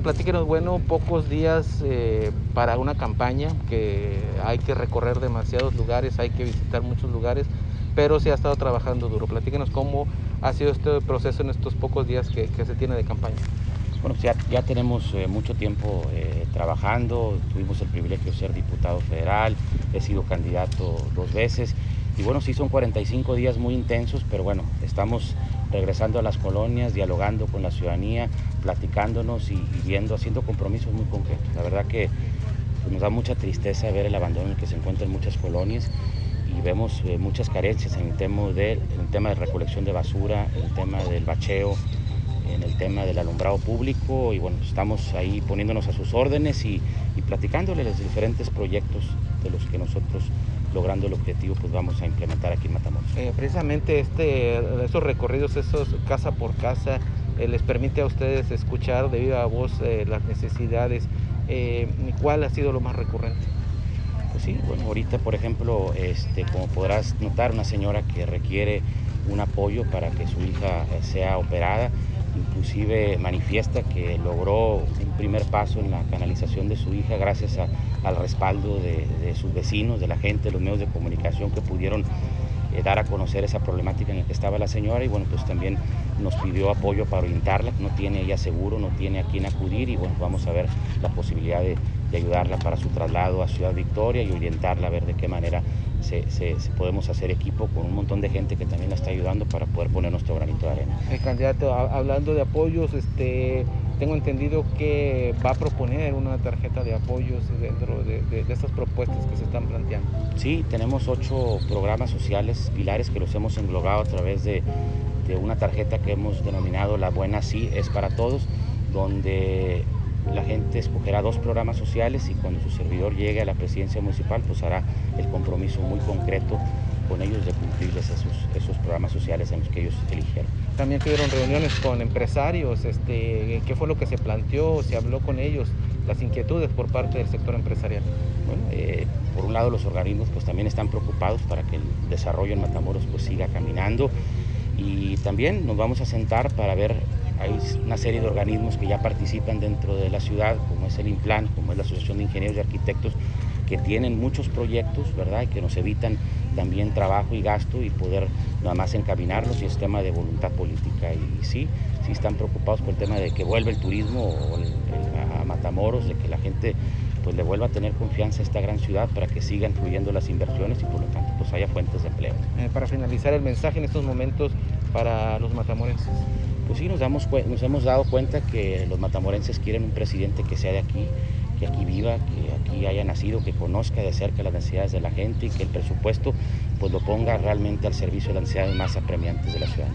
platíquenos, bueno, pocos días eh, para una campaña que hay que recorrer demasiados lugares, hay que visitar muchos lugares, pero se ha estado trabajando duro. Platíquenos cómo ha sido este proceso en estos pocos días que, se tiene de campaña. Bueno, ya, ya tenemos eh, mucho tiempo eh, trabajando, tuvimos el privilegio de ser diputado federal, he sido candidato dos veces y bueno, sí son 45 días muy intensos, pero bueno, estamos regresando a las colonias, dialogando con la ciudadanía, platicándonos y, viendo, haciendo compromisos muy concretos. La verdad que pues, nos da mucha tristeza ver el abandono en el que se encuentran muchas colonias y vemos eh, muchas carencias en el, tema de, en el tema de recolección de basura, en el tema del bacheo, en el tema del alumbrado público y bueno, estamos ahí poniéndonos a sus órdenes y, y platicándoles los diferentes proyectos de los que nosotros logrando el objetivo, pues vamos a implementar aquí en Matamoros. Eh, precisamente este, esos recorridos, esos casa por casa, eh, les permite a ustedes escuchar de viva voz eh, las necesidades. ¿Cuál ha sido lo más recurrente? Pues sí, bueno, ahorita por ejemplo, este, como podrás notar, una señora que requiere un apoyo para que su hija sea operada, inclusive manifiesta que logró un primer paso en la canalización de su hija gracias al respaldo de, sus vecinos, de la gente, de los medios de comunicación que pudieron eh, dar a conocer esa problemática en la que estaba la señora. Y bueno, pues también nos pidió apoyo para orientarla, no tiene ella seguro, no tiene a quién acudir. Y bueno, vamos a ver la posibilidad de, de ayudarla para su traslado a Ciudad Victoria y orientarla a ver de qué manera se, podemos hacer equipo con un montón de gente que también la está ayudando para poder poner nuestro granito de arena. El candidato, hablando de apoyos, este, tengo entendido que va a proponer una tarjeta de apoyos dentro de, de, estas propuestas que se están planteando. Sí, tenemos ocho programas sociales pilares que los hemos englobado a través de, de una tarjeta que hemos denominado La Buena Sí es para Todos, donde la gente escogerá dos programas sociales y cuando su servidor llegue a la presidencia municipal, pues hará el compromiso muy concreto con ellos de cumplirles esos, esos programas sociales en los que ellos eligieron. También tuvieron reuniones con empresarios, este, ¿qué fue lo que se planteó? ¿Se habló con ellos? Las inquietudes por parte del sector empresarial. Bueno, eh, por un lado los organismos pues también están preocupados para que el desarrollo en Matamoros pues siga caminando y también nos vamos a sentar para ver hay una serie de organismos que ya participan dentro de la ciudad, como es el IMPLAN, como es la Asociación de Ingenieros y Arquitectos, que tienen muchos proyectos, ¿verdad? Y que nos evitan también trabajo y gasto y poder nada más encaminarlos y es tema de voluntad política. Y, sí, sí están preocupados por el tema de que vuelva el turismo a Matamoros, de que la gente pues le vuelva a tener confianza a esta gran ciudad para que sigan fluyendo las inversiones y por lo tanto pues haya fuentes de empleo. Eh, para finalizar el mensaje en estos momentos para los matamorenses pues sí nos, damos, nos hemos dado cuenta que los matamorenses quieren un presidente que sea de aquí, que aquí viva, que aquí haya nacido, que conozca de cerca las necesidades de la gente y que el presupuesto pues lo ponga realmente al servicio de las necesidades más apremiantes de la ciudad.